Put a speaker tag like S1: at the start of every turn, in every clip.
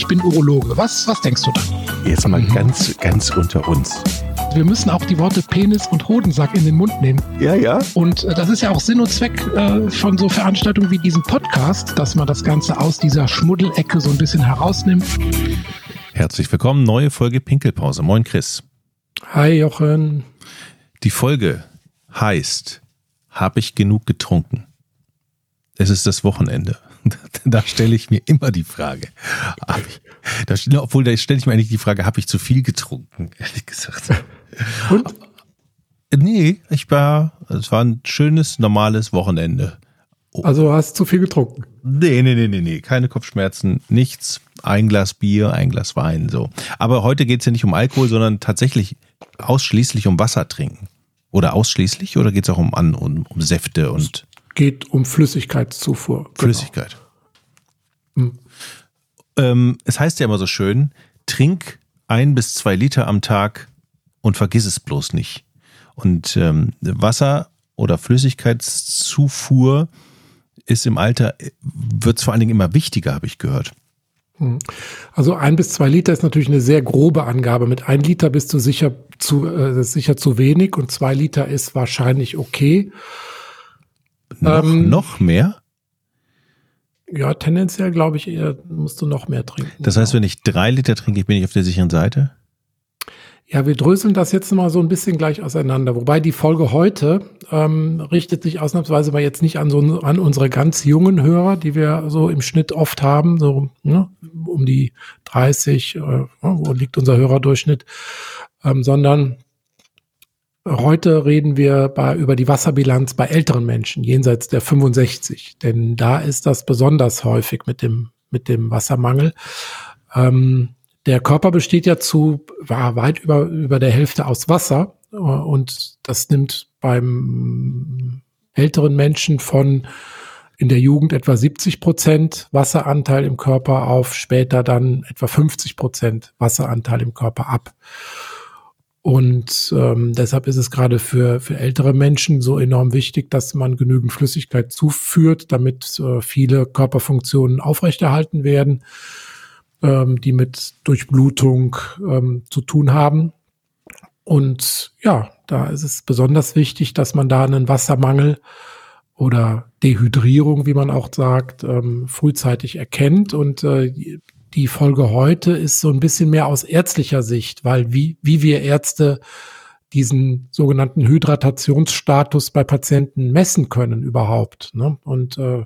S1: ich bin Urologe. Was, was denkst du da?
S2: Jetzt mal ganz, ganz unter uns.
S1: Wir müssen auch die Worte Penis und Hodensack in den Mund nehmen.
S2: Ja, ja.
S1: Und äh, das ist ja auch Sinn und Zweck äh, von so Veranstaltungen wie diesem Podcast, dass man das Ganze aus dieser Schmuddelecke so ein bisschen herausnimmt.
S2: Herzlich willkommen, neue Folge Pinkelpause. Moin Chris.
S1: Hi Jochen.
S2: Die Folge heißt, habe ich genug getrunken? Es ist das Wochenende. Da stelle ich mir immer die Frage. Ich, da, obwohl, da stelle ich mir eigentlich die Frage, habe ich zu viel getrunken? Ehrlich gesagt. Und? Nee, ich war, es war ein schönes, normales Wochenende.
S1: Oh. Also hast du zu viel getrunken?
S2: Nee, nee, nee, nee, nee. Keine Kopfschmerzen, nichts. Ein Glas Bier, ein Glas Wein, so. Aber heute geht es ja nicht um Alkohol, sondern tatsächlich ausschließlich um Wasser trinken. Oder ausschließlich? Oder geht es auch um, an, um, um Säfte und.
S1: Es geht um Flüssigkeitszufuhr. Genau.
S2: Flüssigkeit. Hm. Ähm, es heißt ja immer so schön, trink ein bis zwei Liter am Tag und vergiss es bloß nicht. Und ähm, Wasser oder Flüssigkeitszufuhr ist im Alter, wird es vor allen Dingen immer wichtiger, habe ich gehört.
S1: Hm. Also ein bis zwei Liter ist natürlich eine sehr grobe Angabe. Mit ein Liter bist du sicher zu, äh, sicher zu wenig und zwei Liter ist wahrscheinlich okay.
S2: Noch, ähm, noch mehr?
S1: Ja, tendenziell glaube ich eher, musst du noch mehr trinken.
S2: Das heißt, wenn ich drei Liter trinke, bin ich auf der sicheren Seite?
S1: Ja, wir dröseln das jetzt mal so ein bisschen gleich auseinander. Wobei die Folge heute ähm, richtet sich ausnahmsweise mal jetzt nicht an so an unsere ganz jungen Hörer, die wir so im Schnitt oft haben, so ne, um die 30, äh, wo liegt unser Hörerdurchschnitt, ähm, sondern heute reden wir bei, über die Wasserbilanz bei älteren Menschen jenseits der 65, denn da ist das besonders häufig mit dem mit dem Wassermangel. Ähm, der Körper besteht ja zu weit über, über der Hälfte aus Wasser und das nimmt beim älteren Menschen von in der Jugend etwa 70 Prozent Wasseranteil im Körper auf, später dann etwa 50 Prozent Wasseranteil im Körper ab. Und ähm, deshalb ist es gerade für, für ältere Menschen so enorm wichtig, dass man genügend Flüssigkeit zuführt, damit äh, viele Körperfunktionen aufrechterhalten werden ähm, die mit Durchblutung ähm, zu tun haben. Und ja, da ist es besonders wichtig, dass man da einen Wassermangel oder Dehydrierung, wie man auch sagt, ähm, frühzeitig erkennt. Und äh, die Folge heute ist so ein bisschen mehr aus ärztlicher Sicht, weil wie, wie wir Ärzte diesen sogenannten Hydratationsstatus bei Patienten messen können überhaupt. Ne? Und äh,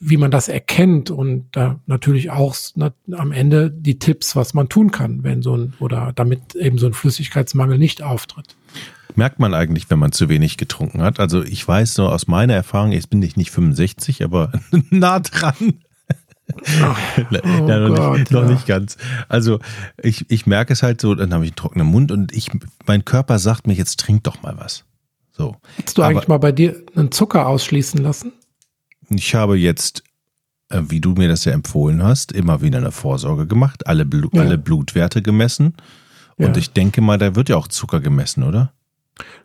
S1: wie man das erkennt und da natürlich auch na, am Ende die Tipps, was man tun kann, wenn so ein oder damit eben so ein Flüssigkeitsmangel nicht auftritt.
S2: Merkt man eigentlich, wenn man zu wenig getrunken hat? Also ich weiß so aus meiner Erfahrung, jetzt bin ich nicht 65, aber nah dran. Ach, oh noch, Gott, nicht, noch ja. nicht ganz. Also ich, ich merke es halt so, dann habe ich einen trockenen Mund und ich, mein Körper sagt mir, jetzt trink doch mal was. So.
S1: Hättest du aber, eigentlich mal bei dir einen Zucker ausschließen lassen?
S2: Ich habe jetzt, äh, wie du mir das ja empfohlen hast, immer wieder eine Vorsorge gemacht, alle, Blu ja. alle Blutwerte gemessen. Und ja. ich denke mal, da wird ja auch Zucker gemessen, oder?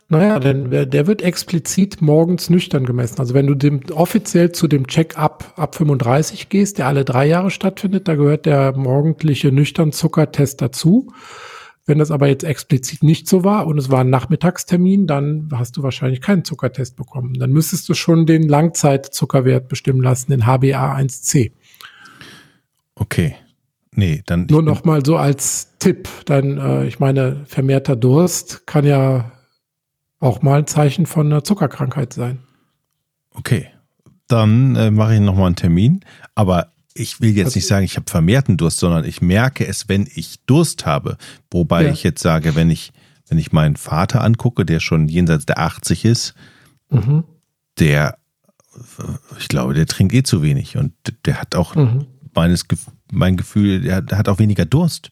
S1: Naja, denn der wird explizit morgens nüchtern gemessen. Also wenn du dem offiziell zu dem Check-up ab 35 gehst, der alle drei Jahre stattfindet, da gehört der morgendliche Nüchtern-Zuckertest dazu. Wenn das aber jetzt explizit nicht so war und es war ein Nachmittagstermin, dann hast du wahrscheinlich keinen Zuckertest bekommen. Dann müsstest du schon den Langzeitzuckerwert bestimmen lassen, den HbA1c.
S2: Okay. Nee, dann.
S1: Nur noch mal so als Tipp. Dann, äh, ich meine, vermehrter Durst kann ja auch mal ein Zeichen von einer Zuckerkrankheit sein.
S2: Okay. Dann äh, mache ich nochmal einen Termin. Aber ich will jetzt nicht sagen, ich habe vermehrten Durst, sondern ich merke es, wenn ich Durst habe. Wobei ja. ich jetzt sage, wenn ich, wenn ich meinen Vater angucke, der schon jenseits der 80 ist, mhm. der, ich glaube, der trinkt eh zu wenig und der hat auch mhm. meines, mein Gefühl, der, der hat auch weniger Durst.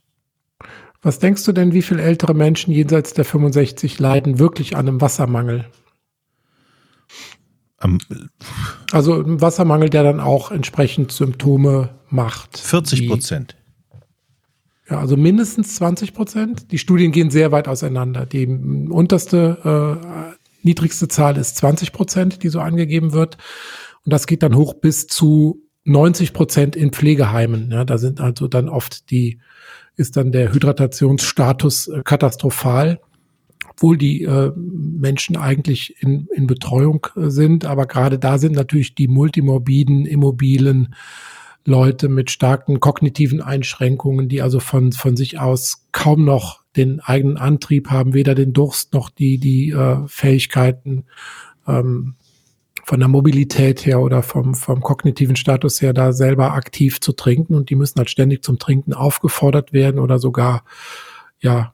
S1: Was denkst du denn, wie viele ältere Menschen jenseits der 65 leiden wirklich an einem Wassermangel? Am, also ein Wassermangel, der dann auch entsprechend Symptome macht.
S2: 40 Prozent.
S1: Ja, also mindestens 20 Prozent. Die Studien gehen sehr weit auseinander. Die unterste, äh, niedrigste Zahl ist 20 Prozent, die so angegeben wird. Und das geht dann hoch bis zu 90 Prozent in Pflegeheimen. Ja, da sind also dann oft die, ist dann der Hydratationsstatus äh, katastrophal, obwohl die äh, Menschen eigentlich in, in Betreuung äh, sind. Aber gerade da sind natürlich die multimorbiden, immobilen Leute mit starken kognitiven Einschränkungen, die also von, von sich aus kaum noch den eigenen Antrieb haben, weder den Durst noch die, die äh, Fähigkeiten, ähm, von der Mobilität her oder vom, vom kognitiven Status her da selber aktiv zu trinken und die müssen halt ständig zum Trinken aufgefordert werden oder sogar, ja,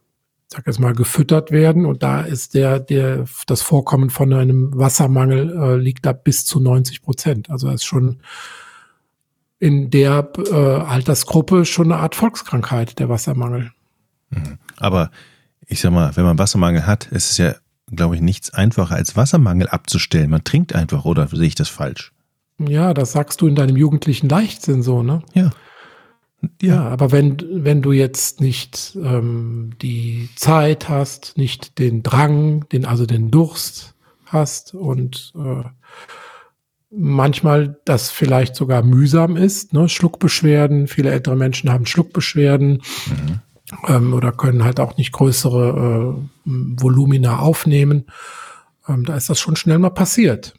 S1: sag jetzt mal, gefüttert werden. Und da ist der, der, das Vorkommen von einem Wassermangel äh, liegt da bis zu 90 Prozent. Also ist schon in der äh, Altersgruppe schon eine Art Volkskrankheit, der Wassermangel.
S2: Mhm. Aber ich sag mal, wenn man Wassermangel hat, ist es ja glaube ich, nichts einfacher als Wassermangel abzustellen. Man trinkt einfach, oder sehe ich das falsch?
S1: Ja, das sagst du in deinem jugendlichen Leichtsinn so, ne?
S2: Ja.
S1: Ja, ja aber wenn, wenn du jetzt nicht ähm, die Zeit hast, nicht den Drang, den, also den Durst hast und äh, manchmal das vielleicht sogar mühsam ist, ne? Schluckbeschwerden, viele ältere Menschen haben Schluckbeschwerden. Mhm ähm, oder können halt auch nicht größere äh, Volumina aufnehmen. Ähm, da ist das schon schnell mal passiert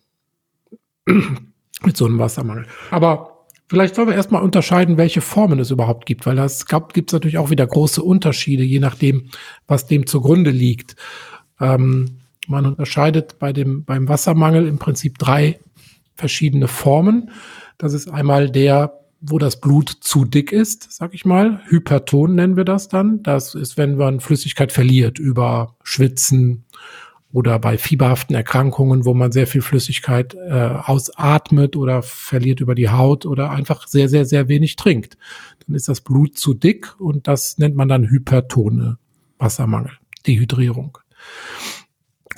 S1: mit so einem Wassermangel. Aber vielleicht sollen wir erstmal unterscheiden, welche Formen es überhaupt gibt, weil das gibt es natürlich auch wieder große Unterschiede, je nachdem, was dem zugrunde liegt. Ähm, man unterscheidet bei dem, beim Wassermangel im Prinzip drei verschiedene Formen. Das ist einmal der wo das Blut zu dick ist, sag ich mal. Hyperton nennen wir das dann. Das ist, wenn man Flüssigkeit verliert über Schwitzen oder bei fieberhaften Erkrankungen, wo man sehr viel Flüssigkeit äh, ausatmet oder verliert über die Haut oder einfach sehr, sehr, sehr wenig trinkt. Dann ist das Blut zu dick und das nennt man dann Hypertone, Wassermangel, Dehydrierung.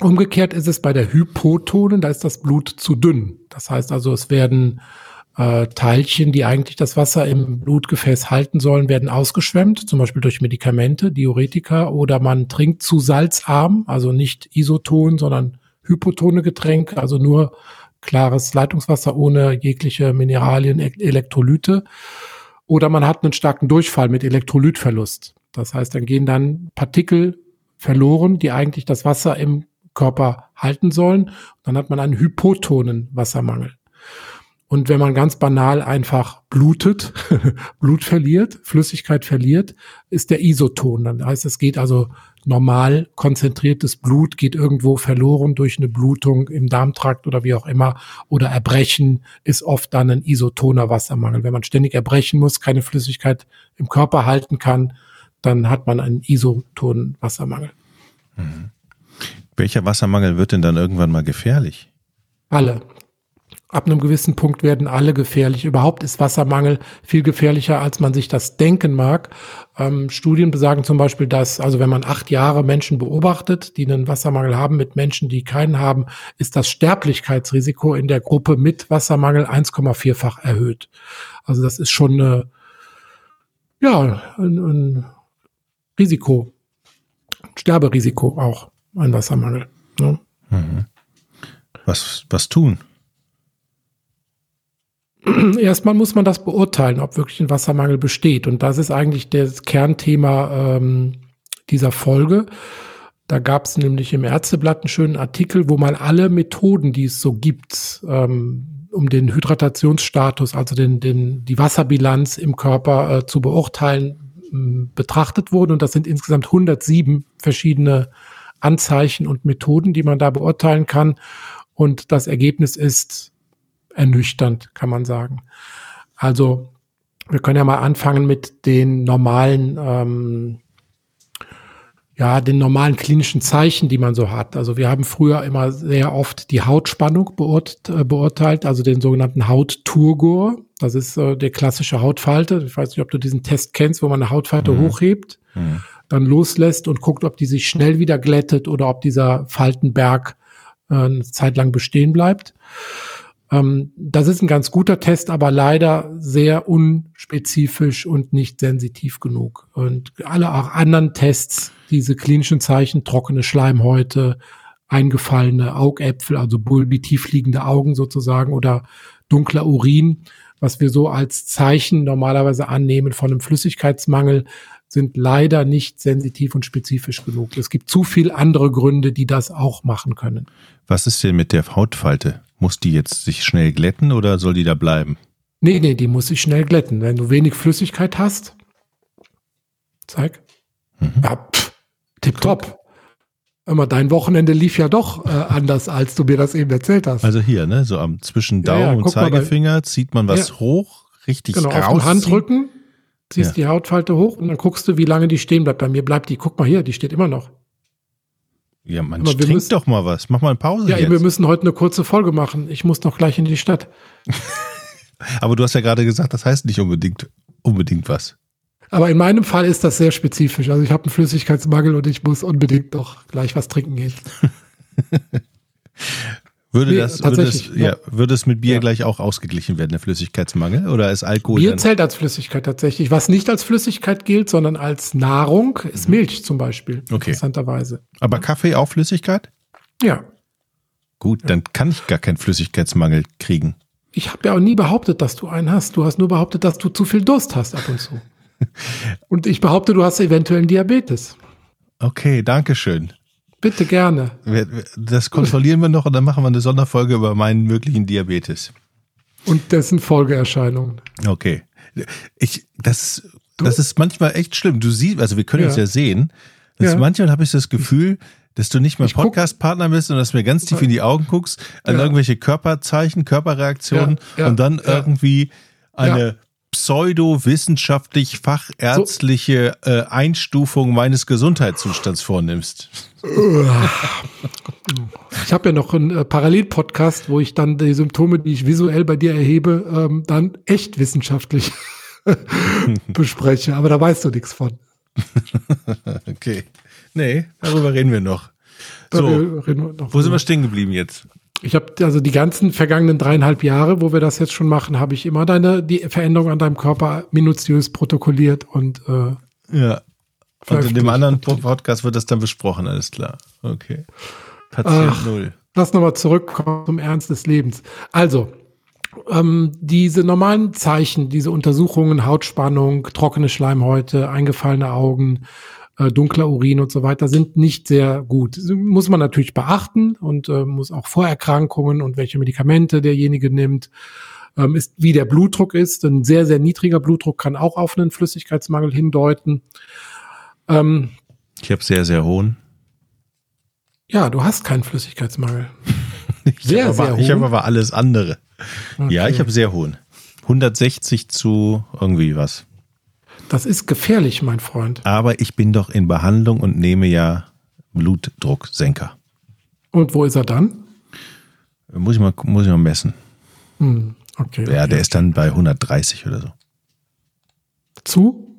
S1: Umgekehrt ist es bei der Hypotone, da ist das Blut zu dünn. Das heißt also, es werden äh, Teilchen, die eigentlich das Wasser im Blutgefäß halten sollen, werden ausgeschwemmt, zum Beispiel durch Medikamente, Diuretika, oder man trinkt zu salzarm, also nicht isoton, sondern hypotone Getränke, also nur klares Leitungswasser ohne jegliche Mineralien, e-, Elektrolyte. Oder man hat einen starken Durchfall mit Elektrolytverlust. Das heißt, dann gehen dann Partikel verloren, die eigentlich das Wasser im Körper halten sollen. Dann hat man einen hypotonen Wassermangel. Und wenn man ganz banal einfach blutet, Blut verliert, Flüssigkeit verliert, ist der Isoton. Dann heißt es geht also normal konzentriertes Blut geht irgendwo verloren durch eine Blutung im Darmtrakt oder wie auch immer oder Erbrechen ist oft dann ein isotoner Wassermangel. Wenn man ständig erbrechen muss, keine Flüssigkeit im Körper halten kann, dann hat man einen isotonen Wassermangel.
S2: Mhm. Welcher Wassermangel wird denn dann irgendwann mal gefährlich?
S1: Alle ab einem gewissen Punkt werden alle gefährlich. Überhaupt ist Wassermangel viel gefährlicher, als man sich das denken mag. Ähm, Studien besagen zum Beispiel, dass, also wenn man acht Jahre Menschen beobachtet, die einen Wassermangel haben, mit Menschen, die keinen haben, ist das Sterblichkeitsrisiko in der Gruppe mit Wassermangel 1,4-fach erhöht. Also das ist schon eine, ja, ein, ein Risiko, ein Sterberisiko auch, ein Wassermangel. Ne? Mhm.
S2: Was, was tun?
S1: erstmal muss man das beurteilen, ob wirklich ein Wassermangel besteht. Und das ist eigentlich das Kernthema ähm, dieser Folge. Da gab es nämlich im Ärzteblatt einen schönen Artikel, wo mal alle Methoden, die es so gibt, ähm, um den Hydratationsstatus, also den, den, die Wasserbilanz im Körper äh, zu beurteilen, betrachtet wurden. Und das sind insgesamt 107 verschiedene Anzeichen und Methoden, die man da beurteilen kann. Und das Ergebnis ist ernüchternd, kann man sagen. Also wir können ja mal anfangen mit den normalen, ähm, ja, den normalen klinischen Zeichen, die man so hat. Also wir haben früher immer sehr oft die Hautspannung äh, beurteilt, also den sogenannten Hautturgor. Das ist äh, der klassische Hautfalte. Ich weiß nicht, ob du diesen Test kennst, wo man eine Hautfalte mhm. hochhebt, mhm. dann loslässt und guckt, ob die sich schnell wieder glättet oder ob dieser Faltenberg äh, eine Zeit lang bestehen bleibt. Ähm, das ist ein ganz guter Test, aber leider sehr unspezifisch und nicht sensitiv genug. Und alle auch anderen Tests, diese klinischen Zeichen, trockene Schleimhäute, eingefallene Augäpfel, also bulbi tiefliegende Augen sozusagen oder dunkler Urin, was wir so als Zeichen normalerweise annehmen von einem Flüssigkeitsmangel, sind leider nicht sensitiv und spezifisch genug. Es gibt zu viel andere Gründe, die das auch machen können.
S2: Was ist denn mit der Hautfalte? Muss die jetzt sich schnell glätten oder soll die da bleiben?
S1: Nee, nee, die muss sich schnell glätten. Wenn du wenig Flüssigkeit hast, zeig. Mhm. Ja, pff, tipptopp. Immer dein Wochenende lief ja doch äh, anders, als du mir das eben erzählt hast.
S2: Also hier, ne, so am zwischen Daumen ja, ja, und Zeigefinger bei, zieht man was hoch, richtig
S1: genau, raus. Auf den Handrücken ziehst die Hautfalte hoch und dann guckst du, wie lange die stehen bleibt. Bei mir bleibt die, guck mal hier, die steht immer noch.
S2: Ja, man trinkt doch mal was. Mach mal eine Pause
S1: Ja, jetzt. wir müssen heute eine kurze Folge machen. Ich muss noch gleich in die Stadt.
S2: Aber du hast ja gerade gesagt, das heißt nicht unbedingt, unbedingt was.
S1: Aber in meinem Fall ist das sehr spezifisch. Also ich habe einen Flüssigkeitsmangel und ich muss unbedingt doch gleich was trinken gehen.
S2: würde, nee, das, würde, es, ja. ja. würde es mit Bier ja. gleich auch ausgeglichen werden, der Flüssigkeitsmangel? Oder ist Alkohol?
S1: Bier zählt als Flüssigkeit tatsächlich. Was nicht als Flüssigkeit gilt, sondern als Nahrung, ist mhm. Milch zum Beispiel. Okay. Interessanterweise.
S2: Aber Kaffee auch Flüssigkeit?
S1: Ja.
S2: Gut, dann kann ich gar keinen Flüssigkeitsmangel kriegen.
S1: Ich habe ja auch nie behauptet, dass du einen hast. Du hast nur behauptet, dass du zu viel Durst hast ab und zu. und ich behaupte, du hast eventuell einen Diabetes.
S2: Okay, danke schön.
S1: Bitte gerne.
S2: Das kontrollieren wir noch und dann machen wir eine Sonderfolge über meinen möglichen Diabetes.
S1: Und dessen Folgeerscheinungen.
S2: Okay. Ich, das, das ist manchmal echt schlimm. Du siehst, also wir können ja. uns ja sehen. Dass ja. Manchmal habe ich das Gefühl, dass du nicht mehr Podcast-Partner bist und dass du mir ganz tief in die Augen guckst, an ja. irgendwelche Körperzeichen, Körperreaktionen ja, ja, und dann irgendwie eine pseudo-wissenschaftlich fachärztliche so. äh, Einstufung meines Gesundheitszustands vornimmst.
S1: Ich habe ja noch einen äh, Parallelpodcast, wo ich dann die Symptome, die ich visuell bei dir erhebe, ähm, dann echt wissenschaftlich bespreche. Aber da weißt du nichts von.
S2: okay. Nee, darüber reden wir noch. So, wir noch wo sind wir stehen geblieben jetzt?
S1: Ich habe also die ganzen vergangenen dreieinhalb Jahre, wo wir das jetzt schon machen, habe ich immer deine die Veränderung an deinem Körper minutiös protokolliert und äh,
S2: ja. Und in dem anderen Podcast wird das dann besprochen, alles klar. Okay. Patient Ach, null.
S1: Lass nochmal zurückkommen zum Ernst des Lebens. Also, ähm, diese normalen Zeichen, diese Untersuchungen, Hautspannung, trockene Schleimhäute, eingefallene Augen, äh, dunkler Urin und so weiter sind nicht sehr gut. Muss man natürlich beachten und äh, muss auch Vorerkrankungen und welche Medikamente derjenige nimmt, ähm, ist wie der Blutdruck ist. Ein sehr, sehr niedriger Blutdruck kann auch auf einen Flüssigkeitsmangel hindeuten.
S2: Ähm, ich habe sehr, sehr hohen.
S1: Ja, du hast keinen Flüssigkeitsmangel.
S2: ich sehr, hab sehr hohen. Ich habe aber alles andere. Okay. Ja, ich habe sehr hohen. 160 zu irgendwie was.
S1: Das ist gefährlich, mein Freund.
S2: Aber ich bin doch in Behandlung und nehme ja Blutdrucksenker.
S1: Und wo ist er dann?
S2: Muss ich mal, muss ich mal messen.
S1: Hm, okay.
S2: Ja,
S1: okay.
S2: der ist dann bei 130 oder so.
S1: Zu?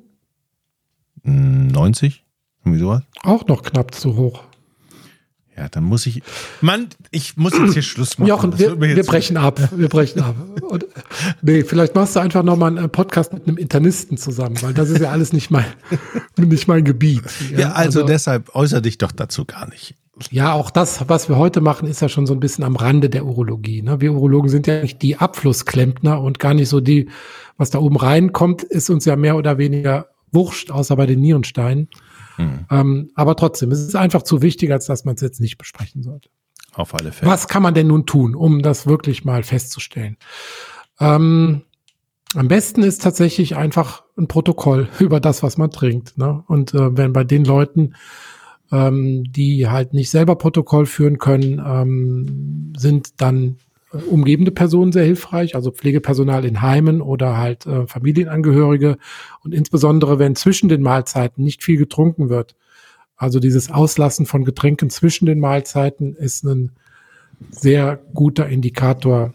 S2: 90? Irgendwie sowas?
S1: Auch noch knapp zu hoch.
S2: Ja, dann muss ich. Mann, ich muss jetzt hier Schluss machen.
S1: Jochen, wir, wir brechen ab. Wir brechen ab. Und, nee, vielleicht machst du einfach nochmal einen Podcast mit einem Internisten zusammen, weil das ist ja alles nicht mein, nicht mein Gebiet.
S2: Ja, ja also, also deshalb äußere dich doch dazu gar nicht.
S1: Ja, auch das, was wir heute machen, ist ja schon so ein bisschen am Rande der Urologie. Ne? Wir Urologen sind ja nicht die Abflussklempner und gar nicht so die, was da oben reinkommt, ist uns ja mehr oder weniger wurscht, außer bei den Nierensteinen. Mhm. Ähm, aber trotzdem, es ist einfach zu wichtig, als dass man es jetzt nicht besprechen sollte.
S2: Auf alle Fälle.
S1: Was kann man denn nun tun, um das wirklich mal festzustellen? Ähm, am besten ist tatsächlich einfach ein Protokoll über das, was man trinkt. Ne? Und äh, wenn bei den Leuten, ähm, die halt nicht selber Protokoll führen können, ähm, sind dann umgebende Personen sehr hilfreich, also Pflegepersonal in Heimen oder halt äh, Familienangehörige. Und insbesondere, wenn zwischen den Mahlzeiten nicht viel getrunken wird. Also dieses Auslassen von Getränken zwischen den Mahlzeiten ist ein sehr guter Indikator,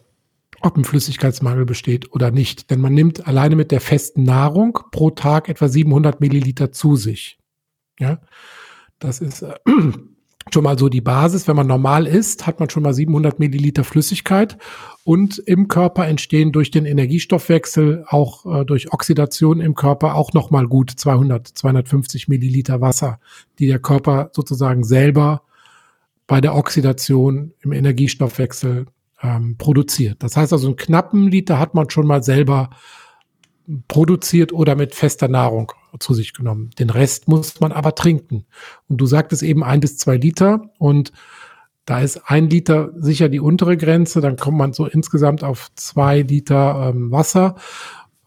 S1: ob ein Flüssigkeitsmangel besteht oder nicht. Denn man nimmt alleine mit der festen Nahrung pro Tag etwa 700 Milliliter zu sich. Ja, das ist äh, schon mal so die Basis. Wenn man normal isst, hat man schon mal 700 Milliliter Flüssigkeit und im Körper entstehen durch den Energiestoffwechsel, auch äh, durch Oxidation im Körper auch noch mal gut 200, 250 Milliliter Wasser, die der Körper sozusagen selber bei der Oxidation im Energiestoffwechsel ähm, produziert. Das heißt also, einen knappen Liter hat man schon mal selber produziert oder mit fester Nahrung zu sich genommen. Den Rest muss man aber trinken. Und du sagtest eben ein bis zwei Liter und da ist ein Liter sicher die untere Grenze, dann kommt man so insgesamt auf zwei Liter ähm, Wasser.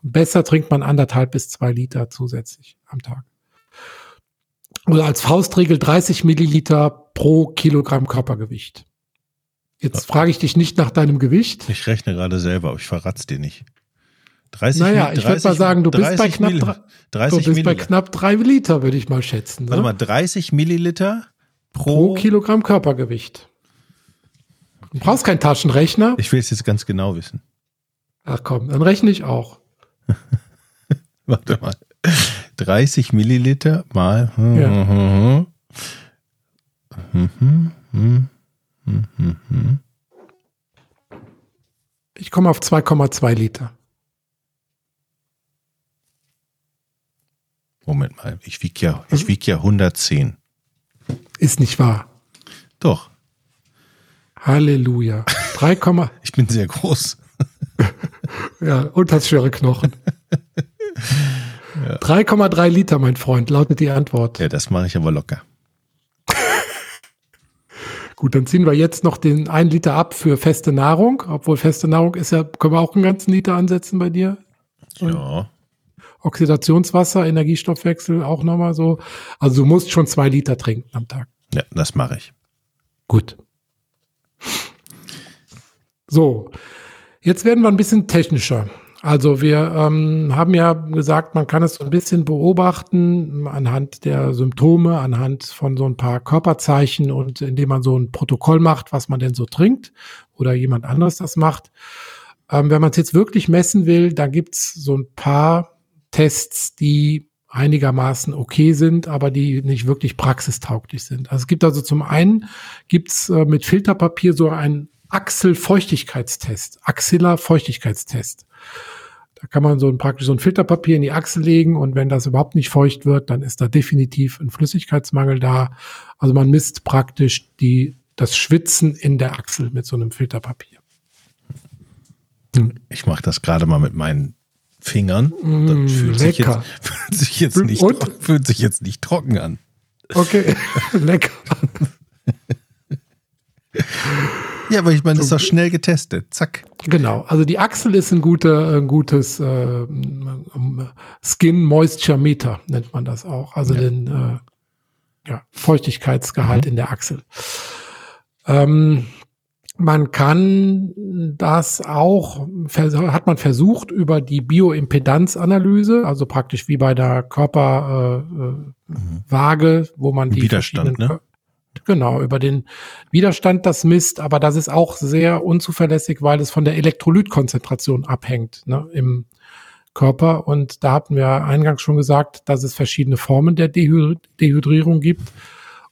S1: Besser trinkt man anderthalb bis zwei Liter zusätzlich am Tag. Oder als Faustregel 30 Milliliter pro Kilogramm Körpergewicht. Jetzt frage ich dich nicht nach deinem Gewicht.
S2: Ich rechne gerade selber, aber ich verrat's dir nicht.
S1: 30, naja, ich würde mal sagen, du bist, bei knapp, 30 du bist bei knapp drei Liter, würde ich mal schätzen.
S2: Ne? Warte mal, 30 Milliliter
S1: pro, pro Kilogramm Körpergewicht. Du brauchst keinen Taschenrechner.
S2: Ich will es jetzt ganz genau wissen.
S1: Ach komm, dann rechne ich auch.
S2: Warte mal. 30 Milliliter mal. Ja.
S1: Ich komme auf 2,2 Liter.
S2: Moment mal, ich wiege ja, ich wieg ja 110.
S1: Ist nicht wahr.
S2: Doch.
S1: Halleluja. 3,
S2: ich bin sehr groß.
S1: ja, und hast schwere Knochen. ja. 3,3 Liter, mein Freund, lautet die Antwort.
S2: Ja, das mache ich aber locker.
S1: Gut, dann ziehen wir jetzt noch den 1 Liter ab für feste Nahrung. Obwohl feste Nahrung ist ja, können wir auch einen ganzen Liter ansetzen bei dir?
S2: Ja.
S1: Oxidationswasser, Energiestoffwechsel auch nochmal so. Also du musst schon zwei Liter trinken am Tag.
S2: Ja, das mache ich.
S1: Gut. So, jetzt werden wir ein bisschen technischer. Also wir ähm, haben ja gesagt, man kann es so ein bisschen beobachten anhand der Symptome, anhand von so ein paar Körperzeichen und indem man so ein Protokoll macht, was man denn so trinkt oder jemand anderes das macht. Ähm, wenn man es jetzt wirklich messen will, da gibt's so ein paar Tests, die einigermaßen okay sind, aber die nicht wirklich praxistauglich sind. Also es gibt also zum einen gibt's äh, mit Filterpapier so einen Achselfeuchtigkeitstest, Axilla-Feuchtigkeitstest. Da kann man so ein praktisch so ein Filterpapier in die Achsel legen und wenn das überhaupt nicht feucht wird, dann ist da definitiv ein Flüssigkeitsmangel da. Also man misst praktisch die, das Schwitzen in der Achsel mit so einem Filterpapier.
S2: Hm. Ich mache das gerade mal mit meinen Fingern. Das
S1: mm,
S2: fühlt, sich jetzt, fühlt, sich jetzt nicht, fühlt sich jetzt nicht trocken an.
S1: Okay, lecker.
S2: Ja, aber ich meine, das ist doch schnell getestet. Zack.
S1: Genau. Also die Achsel ist ein, guter, ein gutes äh, Skin Moisture Meter, nennt man das auch. Also ja. den äh, ja, Feuchtigkeitsgehalt mhm. in der Achsel. Ähm, man kann das auch, hat man versucht über die Bioimpedanzanalyse, also praktisch wie bei der Körperwaage, äh, mhm. wo man die
S2: Widerstand, ne?
S1: Genau, über den Widerstand das misst, aber das ist auch sehr unzuverlässig, weil es von der Elektrolytkonzentration abhängt ne, im Körper. Und da hatten wir eingangs schon gesagt, dass es verschiedene Formen der Dehydrierung gibt.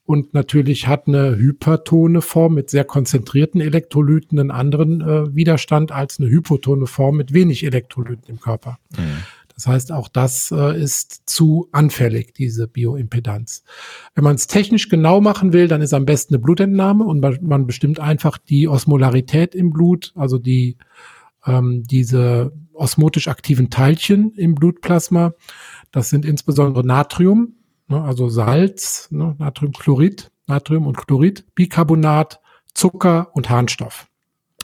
S1: Und natürlich hat eine hypertone Form mit sehr konzentrierten Elektrolyten einen anderen äh, Widerstand als eine hypotone Form mit wenig Elektrolyten im Körper. Mhm. Das heißt, auch das äh, ist zu anfällig, diese Bioimpedanz. Wenn man es technisch genau machen will, dann ist am besten eine Blutentnahme und man bestimmt einfach die Osmolarität im Blut, also die ähm, diese osmotisch aktiven Teilchen im Blutplasma. Das sind insbesondere Natrium, ne, also Salz, ne, Natriumchlorid, Natrium und Chlorid, Bicarbonat, Zucker und Harnstoff.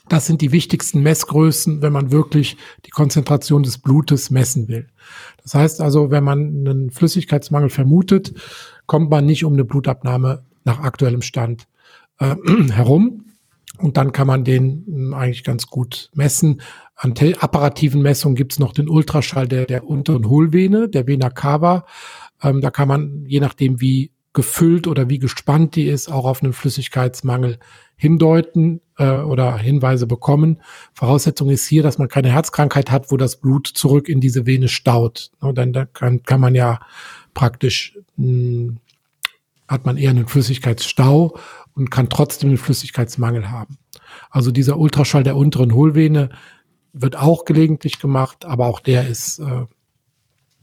S1: Das sind die wichtigsten Messgrößen, wenn man wirklich die Konzentration des Blutes messen will. Das heißt also, wenn man einen Flüssigkeitsmangel vermutet, kommt man nicht um eine Blutabnahme nach aktuellem Stand äh, herum. Und dann kann man den äh, eigentlich ganz gut messen. An apparativen Messungen gibt es noch den Ultraschall der, der unteren Hohlvene, der Vena cava. Ähm, da kann man, je nachdem wie gefüllt oder wie gespannt die ist, auch auf einen Flüssigkeitsmangel hindeuten äh, oder Hinweise bekommen. Voraussetzung ist hier, dass man keine Herzkrankheit hat, wo das Blut zurück in diese Vene staut. Und dann da kann, kann man ja praktisch, mh, hm, hat man eher einen Flüssigkeitsstau und kann trotzdem einen Flüssigkeitsmangel haben. Also dieser Ultraschall der unteren Hohlvene wird auch gelegentlich gemacht, aber auch der ist äh,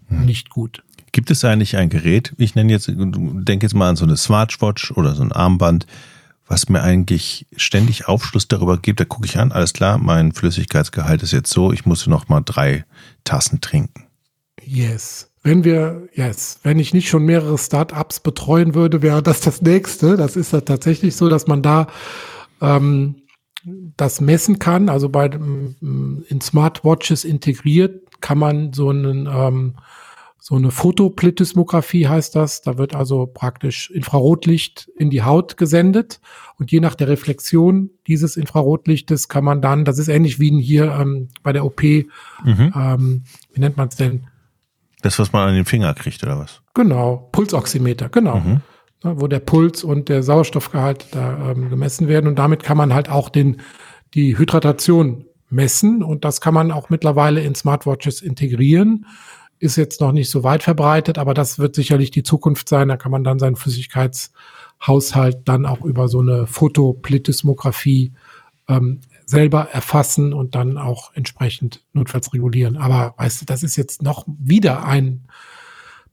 S1: hm. nicht gut.
S2: Gibt es eigentlich ein Gerät, ich nenne jetzt, denke jetzt mal an so eine Smartwatch oder so ein Armband, was mir eigentlich ständig Aufschluss darüber gibt. Da gucke ich an, alles klar, mein Flüssigkeitsgehalt ist jetzt so, ich muss noch mal drei Tassen trinken.
S1: Yes. Wenn wir, yes, wenn ich nicht schon mehrere Startups betreuen würde, wäre das das nächste. Das ist ja tatsächlich so, dass man da ähm, das messen kann. Also bei in Smartwatches integriert kann man so einen ähm, so eine Fotoplethysmographie heißt das. Da wird also praktisch Infrarotlicht in die Haut gesendet und je nach der Reflexion dieses Infrarotlichtes kann man dann, das ist ähnlich wie hier ähm, bei der OP, mhm. ähm, wie nennt man es denn?
S2: Das, was man an den Finger kriegt, oder was?
S1: Genau, Pulsoximeter, genau. Mhm. Ja, wo der Puls und der Sauerstoffgehalt da ähm, gemessen werden. Und damit kann man halt auch den, die Hydratation messen. Und das kann man auch mittlerweile in Smartwatches integrieren ist jetzt noch nicht so weit verbreitet, aber das wird sicherlich die Zukunft sein. Da kann man dann seinen Flüssigkeitshaushalt dann auch über so eine Fotoplethysmographie ähm, selber erfassen und dann auch entsprechend notfalls regulieren. Aber weißt du, das ist jetzt noch wieder ein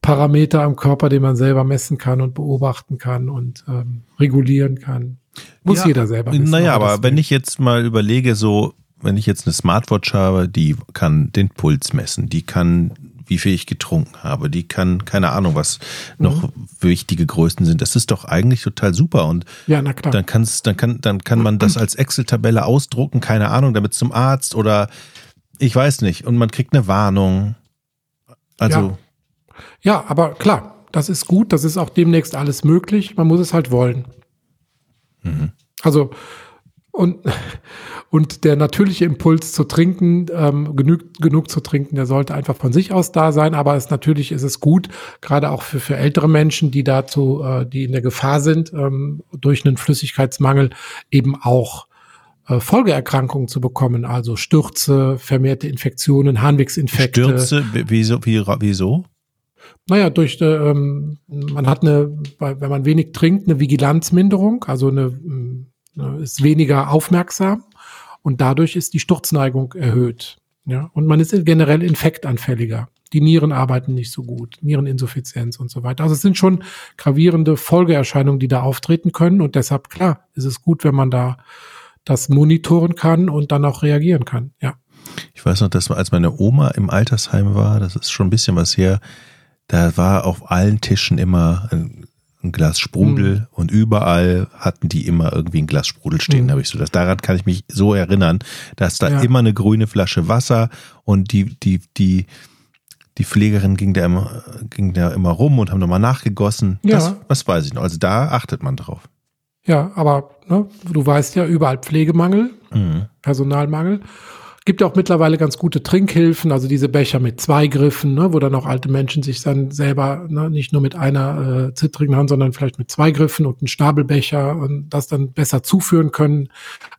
S1: Parameter am Körper, den man selber messen kann und beobachten kann und ähm, regulieren kann. Muss ja, jeder selber
S2: wissen. Naja, aber wenn ich jetzt mal überlege, so, wenn ich jetzt eine Smartwatch habe, die kann den Puls messen, die kann wie viel ich getrunken habe. Die kann, keine Ahnung, was noch mhm. wichtige Größen sind. Das ist doch eigentlich total super. Und
S1: ja, na klar.
S2: dann kann's, dann kann, dann kann man das als Excel-Tabelle ausdrucken, keine Ahnung, damit zum Arzt oder ich weiß nicht. Und man kriegt eine Warnung. Also.
S1: Ja. ja, aber klar, das ist gut. Das ist auch demnächst alles möglich. Man muss es halt wollen. Mhm. Also, und, und der natürliche Impuls zu trinken, ähm, genug, genug zu trinken, der sollte einfach von sich aus da sein. Aber es natürlich ist es gut, gerade auch für, für ältere Menschen, die dazu, äh, die in der Gefahr sind, ähm, durch einen Flüssigkeitsmangel eben auch äh, Folgeerkrankungen zu bekommen, also Stürze, vermehrte Infektionen, Harnwegsinfekte.
S2: Stürze, wieso? Wie, wieso?
S1: Naja, durch äh, ähm, man hat eine, wenn man wenig trinkt, eine Vigilanzminderung, also eine Ne, ist weniger aufmerksam und dadurch ist die Sturzneigung erhöht. Ja, und man ist generell infektanfälliger. Die Nieren arbeiten nicht so gut, Niereninsuffizienz und so weiter. Also es sind schon gravierende Folgeerscheinungen, die da auftreten können. Und deshalb, klar, ist es gut, wenn man da das monitoren kann und dann auch reagieren kann. Ja.
S2: Ich weiß noch, dass als meine Oma im Altersheim war, das ist schon ein bisschen was her, da war auf allen Tischen immer ein ein Glas Sprudel mhm. und überall hatten die immer irgendwie ein Glas Sprudel stehen. Mhm. habe ich so das. Daran kann ich mich so erinnern, dass da ja. immer eine grüne Flasche Wasser und die die die die Pflegerin ging da immer ging da immer rum und haben nochmal nachgegossen. Ja. Das, das weiß ich noch. Also da achtet man drauf.
S1: Ja, aber ne, du weißt ja überall Pflegemangel, mhm. Personalmangel. Gibt ja auch mittlerweile ganz gute Trinkhilfen, also diese Becher mit zwei Griffen, ne, wo dann auch alte Menschen sich dann selber ne, nicht nur mit einer äh, zittrigen Hand, sondern vielleicht mit zwei Griffen und einem Stapelbecher und das dann besser zuführen können.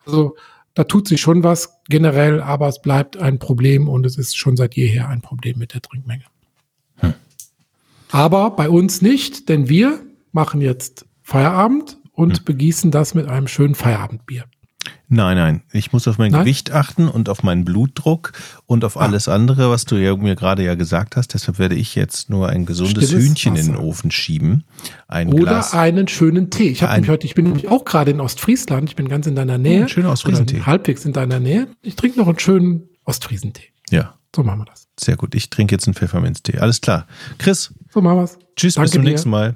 S1: Also da tut sich schon was generell, aber es bleibt ein Problem und es ist schon seit jeher ein Problem mit der Trinkmenge. Hm. Aber bei uns nicht, denn wir machen jetzt Feierabend und hm. begießen das mit einem schönen Feierabendbier.
S2: Nein, nein. Ich muss auf mein nein? Gewicht achten und auf meinen Blutdruck und auf ah. alles andere, was du ja mir gerade ja gesagt hast. Deshalb werde ich jetzt nur ein gesundes Stilles Hühnchen Wasser. in den Ofen schieben.
S1: Ein Oder Glas, einen schönen Tee. Ich, ein, heute, ich bin nämlich auch gerade in Ostfriesland. Ich bin ganz in deiner Nähe.
S2: Ein schöner Ostfriesentee.
S1: Halbwegs in deiner Nähe. Ich trinke noch einen schönen Ostfriesentee.
S2: Ja.
S1: So machen wir das.
S2: Sehr gut. Ich trinke jetzt einen Pfefferminztee. Alles klar. Chris.
S1: So machen wir's.
S2: Tschüss, Danke bis zum dir. nächsten Mal.